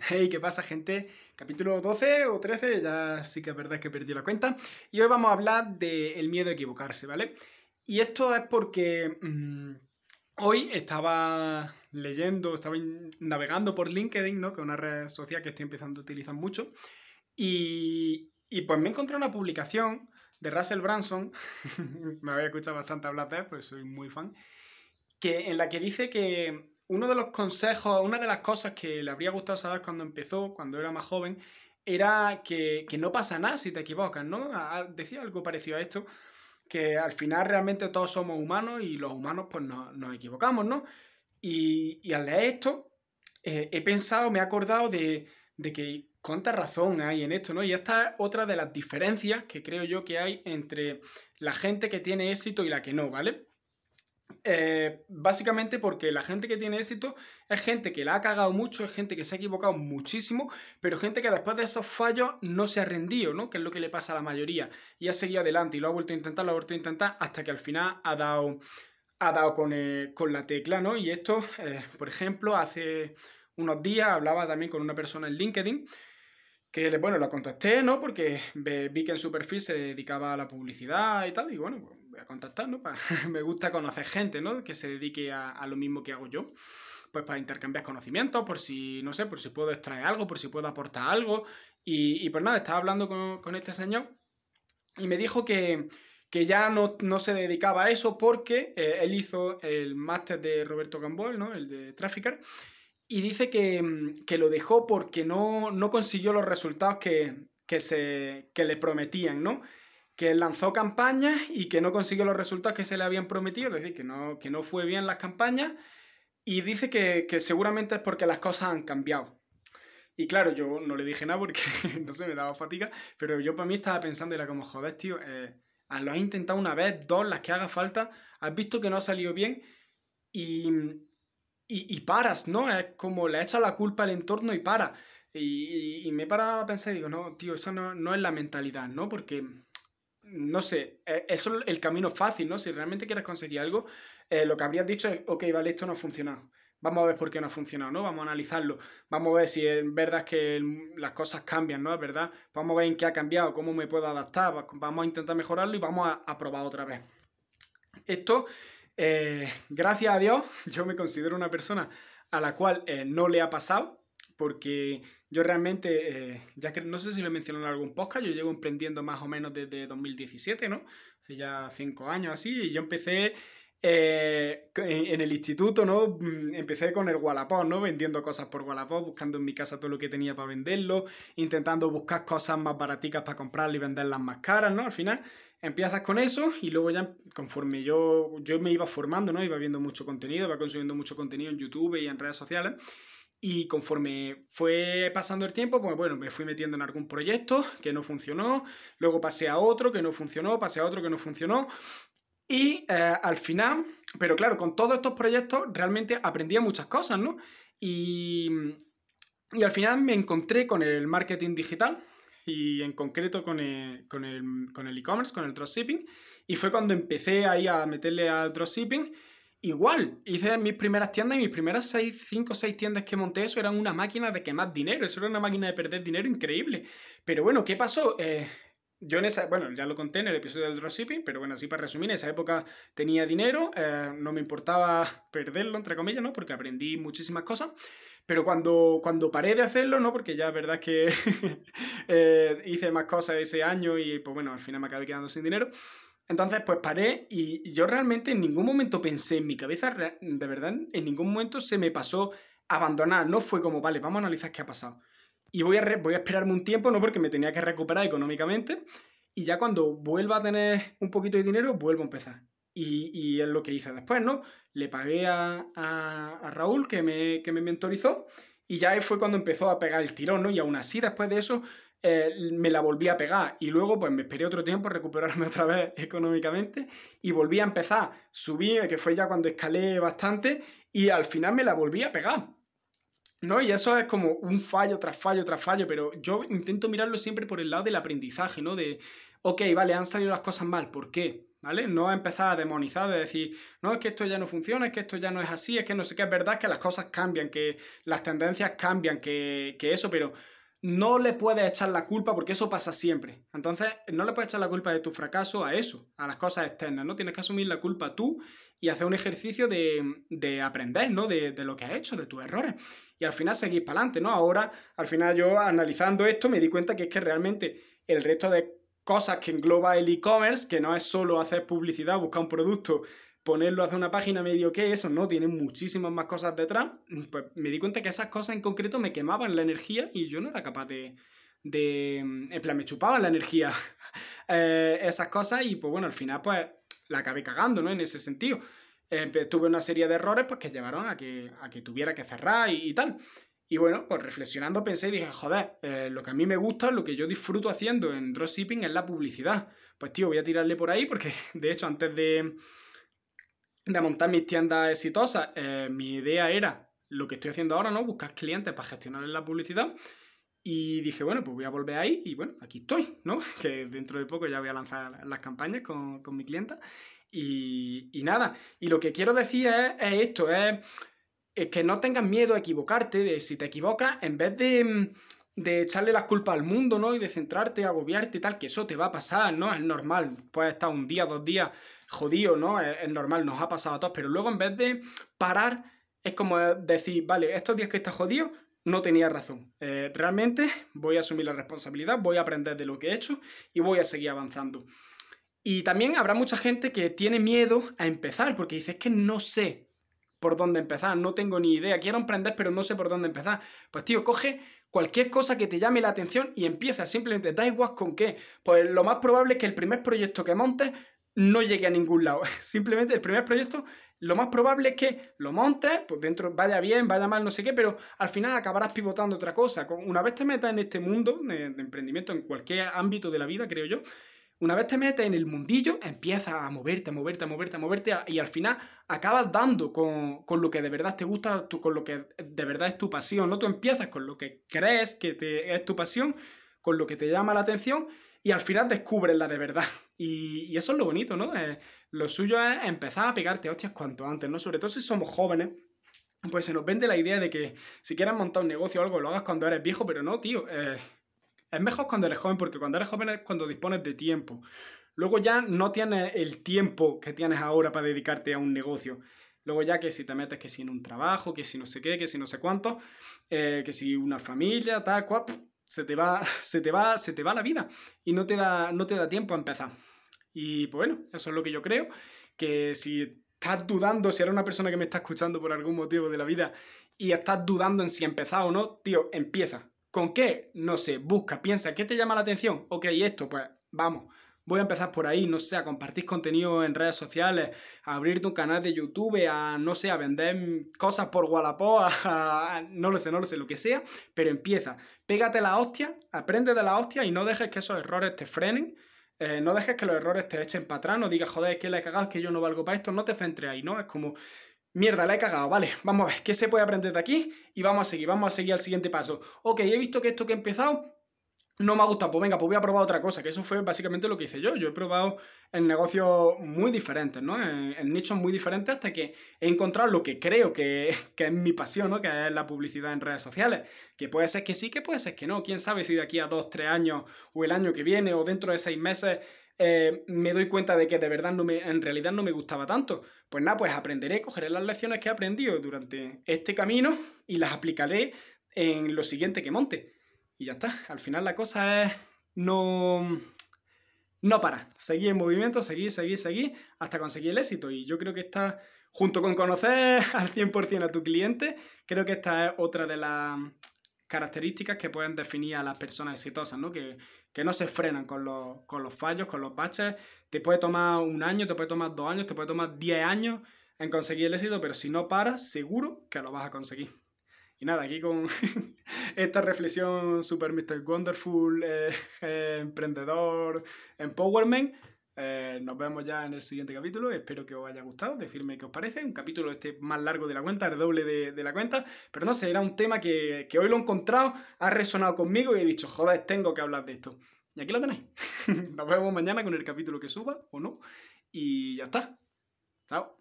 Hey, ¿qué pasa, gente? Capítulo 12 o 13, ya sí que es verdad que perdí la cuenta. Y hoy vamos a hablar del miedo a equivocarse, ¿vale? Y esto es porque mm, hoy estaba leyendo, estaba navegando por LinkedIn, ¿no? Que es una red social que estoy empezando a utilizar mucho. Y, y pues me encontré una publicación de Russell Branson, me había escuchado bastante hablar de él, pues soy muy fan, que, en la que dice que uno de los consejos, una de las cosas que le habría gustado saber cuando empezó, cuando era más joven, era que, no pasa nada si te equivocas, ¿no? Decía algo parecido a esto, que al final realmente todos somos humanos y los humanos pues nos, equivocamos, ¿no? Y, al leer esto, eh, he pensado, me he acordado de, de que cuánta razón hay en esto, ¿no? Y esta es otra de las diferencias que creo yo que hay entre la gente que tiene éxito y la que no, ¿vale? Eh, básicamente porque la gente que tiene éxito es gente que la ha cagado mucho, es gente que se ha equivocado muchísimo, pero gente que después de esos fallos no se ha rendido, ¿no? Que es lo que le pasa a la mayoría. Y ha seguido adelante y lo ha vuelto a intentar, lo ha vuelto a intentar hasta que al final ha dado, ha dado con, eh, la tecla, ¿no? Y esto, eh, por ejemplo, hace unos días hablaba también con una persona en LinkedIn que, bueno, la contacté, ¿no? Porque vi que en su perfil se dedicaba a la publicidad y tal, y bueno, pues voy a contactar, ¿no? me gusta conocer gente, ¿no? Que se dedique a, lo mismo que hago yo pues para intercambiar conocimientos, por si, no sé, por si puedo extraer algo, por si puedo aportar algo. Y, pues nada, estaba hablando con, este señor y me dijo que, ya no, se dedicaba a eso porque eh, él hizo el máster de Roberto Gambol, ¿no? El de Trafficker, y dice que, lo dejó porque no, consiguió los resultados que, se, le prometían, ¿no? Que lanzó campañas y que no consiguió los resultados que se le habían prometido, es decir, que no, que no fue bien las campañas, y dice que, seguramente es porque las cosas han cambiado. Y claro, yo no le dije nada porque no se me daba fatiga, pero yo para mí estaba pensando, era como, joder, tío, eh, lo has intentado una vez, dos, las que haga falta, has visto que no ha salido bien y, y, paras, ¿no? Es como le echas la culpa al entorno y para. Y, me he parado a pensar y digo, no, tío, eso no, es la mentalidad, ¿no? Porque, no sé, e, eso es el camino fácil, ¿no? Si realmente quieres conseguir algo, eh, lo que habrías dicho es, ok, vale, esto no ha funcionado. Vamos a ver por qué no ha funcionado, ¿no? Vamos a analizarlo. Vamos a ver si es verdad que las cosas cambian, ¿no? Es verdad. Vamos a ver en qué ha cambiado, cómo me puedo adaptar. Vamos a intentar mejorarlo y vamos a, probar otra vez. Esto eh, gracias a Dios, yo me considero una persona a la cual eh, no le ha pasado, porque yo realmente, eh, ya que no sé si lo he mencionado en algún podcast, yo llevo emprendiendo más o menos desde 2017, ¿no? Hace ya cinco años así, y yo empecé en, el instituto, ¿no? Mm, empecé con el Wallapop, ¿no? Vendiendo cosas por Wallapop, buscando en mi casa todo lo que tenía para venderlo, intentando buscar cosas más baraticas para comprarlas y venderlas más caras, ¿no? Al final empiezas con eso y luego ya conforme yo, yo me iba formando, ¿no? Iba viendo mucho contenido, iba consumiendo mucho contenido en YouTube y en redes sociales. Y conforme fue pasando el tiempo, pues bueno, me fui metiendo en algún proyecto que no funcionó, luego pasé a otro que no funcionó, pasé a otro que no funcionó. Y eh, al final, pero claro, con todos estos proyectos realmente aprendía muchas cosas, ¿no? Y, y al final me encontré con el marketing digital, y en concreto con el e-commerce, con, el dropshipping. Y fue cuando empecé ahí a meterle al dropshipping. Igual, hice mis primeras tiendas y mis primeras 5 o 6 tiendas que monté, eso era una máquina de quemar dinero, eso era una máquina de perder dinero increíble. Pero bueno, ¿qué pasó? Eh, yo en esa, bueno, ya lo conté en el episodio del dropshipping, pero bueno, así para resumir, en esa época tenía dinero, eh, no me importaba perderlo, entre comillas, ¿no? Porque aprendí muchísimas cosas. Pero cuando, cuando paré de hacerlo, ¿no? Porque ya es verdad que eh, hice más cosas ese año y pues bueno, al final me acabé quedando sin dinero. Entonces, pues paré y yo realmente en ningún momento pensé en mi cabeza, de verdad, en ningún momento se me pasó abandonar. No fue como, vale, vamos a analizar qué ha pasado. Y voy a, voy a esperarme un tiempo, ¿no? Porque me tenía que recuperar económicamente. Y ya cuando vuelva a tener un poquito de dinero, vuelvo a empezar. Y, es lo que hice después, ¿no? Le pagué a, Raúl, que me, que me mentorizó, y ya fue cuando empezó a pegar el tirón, ¿no? Y aún así, después de eso, eh, me la volví a pegar. Y luego, pues me esperé otro tiempo recuperarme otra vez económicamente y volví a empezar. Subí, que fue ya cuando escalé bastante, y al final me la volví a pegar. ¿No? Y eso es como un fallo tras fallo tras fallo, pero yo intento mirarlo siempre por el lado del aprendizaje, ¿no? De, ok, vale, han salido las cosas mal, ¿por qué? ¿vale? No empezar a demonizar, de decir, no, es que esto ya no funciona, es que esto ya no es así, es que no sé qué, es verdad que las cosas cambian, que las tendencias cambian, que, que eso, pero no le puedes echar la culpa porque eso pasa siempre. Entonces, no le puedes echar la culpa de tu fracaso a eso, a las cosas externas, ¿no? Tienes que asumir la culpa tú y hacer un ejercicio de, aprender, ¿no? De, de, lo que has hecho, de tus errores. Y al final seguir para adelante, ¿no? Ahora, al final yo analizando esto me di cuenta que es que realmente el resto de cosas que engloba el e-commerce, que no es solo hacer publicidad, buscar un producto, ponerlo hacia una página medio que eso, ¿no? Tiene muchísimas más cosas detrás. Pues me di cuenta que esas cosas en concreto me quemaban la energía y yo no era capaz de. de en plan, me chupaban la energía eh, esas cosas y pues bueno, al final pues la acabé cagando, ¿no? En ese sentido. tuve una serie de errores pues que llevaron a que, a que tuviera que cerrar y, tal. Y bueno, pues reflexionando pensé y dije, joder, eh, lo que a mí me gusta, lo que yo disfruto haciendo en dropshipping es la publicidad. Pues tío, voy a tirarle por ahí porque de hecho antes de, de montar mis tiendas exitosas, eh, mi idea era lo que estoy haciendo ahora, ¿no? Buscar clientes para gestionar la publicidad. Y dije, bueno, pues voy a volver ahí y bueno, aquí estoy, ¿no? Que dentro de poco ya voy a lanzar las campañas con, mi clienta. Y, nada, y lo que quiero decir es, esto, es, que no tengas miedo a equivocarte, de si te equivocas, en vez de, de echarle las culpas al mundo, ¿no? Y de centrarte, agobiarte y tal, que eso te va a pasar, ¿no? Es normal, puedes estar un día, dos días jodido, ¿no? Es, normal, nos ha pasado a todos, pero luego en vez de parar, es como decir, vale, estos días que estás jodido, no tenía razón. Eh, realmente voy a asumir la responsabilidad, voy a aprender de lo que he hecho y voy a seguir avanzando. Y también habrá mucha gente que tiene miedo a empezar porque dice, es que no sé por dónde empezar, no tengo ni idea, quiero emprender pero no sé por dónde empezar. Pues tío, coge cualquier cosa que te llame la atención y empieza, simplemente da igual con qué. Pues lo más probable es que el primer proyecto que montes no llegue a ningún lado. Simplemente el primer proyecto, lo más probable es que lo montes, pues dentro vaya bien, vaya mal, no sé qué, pero al final acabarás pivotando otra cosa. Una vez te metas en este mundo de, emprendimiento, en cualquier ámbito de la vida, creo yo, una vez te metes en el mundillo, empiezas a moverte, a moverte, a moverte, a moverte, y al final acabas dando con, lo que de verdad te gusta, con lo que de verdad es tu pasión, ¿no? Tú empiezas con lo que crees que te, es tu pasión, con lo que te llama la atención, y al final descubres la de verdad. Y, eso es lo bonito, ¿no? Eh, lo suyo es empezar a pegarte hostias cuanto antes, ¿no? Sobre todo si somos jóvenes, pues se nos vende la idea de que si quieres montar un negocio o algo, lo hagas cuando eres viejo, pero no, tío. Eh, es mejor cuando eres joven, porque cuando eres joven es cuando dispones de tiempo. Luego ya no tienes el tiempo que tienes ahora para dedicarte a un negocio. Luego ya que si te metes que si en un trabajo, que si no sé qué, que si no sé cuánto, eh, que si una familia, tal, cual, se te va, se te va, se te va la vida y no te da, no te da tiempo a empezar. Y pues bueno, eso es lo que yo creo, que si estás dudando, si eres una persona que me está escuchando por algún motivo de la vida y estás dudando en si empezar o no, tío, empieza. ¿Con qué? No sé, busca, piensa, ¿qué te llama la atención? Ok, esto, pues vamos, voy a empezar por ahí, no sé, a compartir contenido en redes sociales, a abrirte un canal de YouTube, a, no sé, a vender cosas por Wallapop, a, no lo sé, no lo sé, lo que sea, pero empieza, pégate la hostia, aprende de la hostia y no dejes que esos errores te frenen, eh, no dejes que los errores te echen para atrás, no digas, joder, es que le he cagado, que yo no valgo para esto, no te centres ahí, ¿no? Es como, mierda, la he cagado, vale, vamos a ver, ¿qué se puede aprender de aquí? Y vamos a seguir, vamos a seguir al siguiente paso. Ok, he visto que esto que he empezado no me ha gustado, pues venga, pues voy a probar otra cosa, que eso fue básicamente lo que hice yo. Yo he probado en negocios muy diferentes, ¿no? En, nichos muy diferentes hasta que he encontrado lo que creo que, es mi pasión, ¿no? Que es la publicidad en redes sociales. Que puede ser que sí, que puede ser que no. Quién sabe si de aquí a dos, tres años o el año que viene o dentro de seis meses eh, me doy cuenta de que de verdad no me, en realidad no me gustaba tanto. Pues nada, pues aprenderé, cogeré las lecciones que he aprendido durante este camino y las aplicaré en lo siguiente que monte. Y ya está. Al final la cosa es no, no para. Seguir en movimiento, seguir, seguir, seguir, hasta conseguir el éxito. Y yo creo que está, junto con conocer al 100% a tu cliente, creo que esta es otra de las características que pueden definir a las personas exitosas, ¿no? Que, que no se frenan con los, con los fallos, con los baches. Te puede tomar un año, te puede tomar dos años, te puede tomar diez años en conseguir el éxito, pero si no paras, seguro que lo vas a conseguir. Y nada, aquí con esta reflexión super Mr. Wonderful, eh, eh, emprendedor, empowerment, eh, nos vemos ya en el siguiente capítulo. Espero que os haya gustado. Decirme qué os parece. Un capítulo este más largo de la cuenta, el doble de, la cuenta. Pero no sé, era un tema que, que, hoy lo he encontrado, ha resonado conmigo y he dicho, joder, tengo que hablar de esto. Y aquí lo tenéis. nos vemos mañana con el capítulo que suba o no. y ya está. Chao.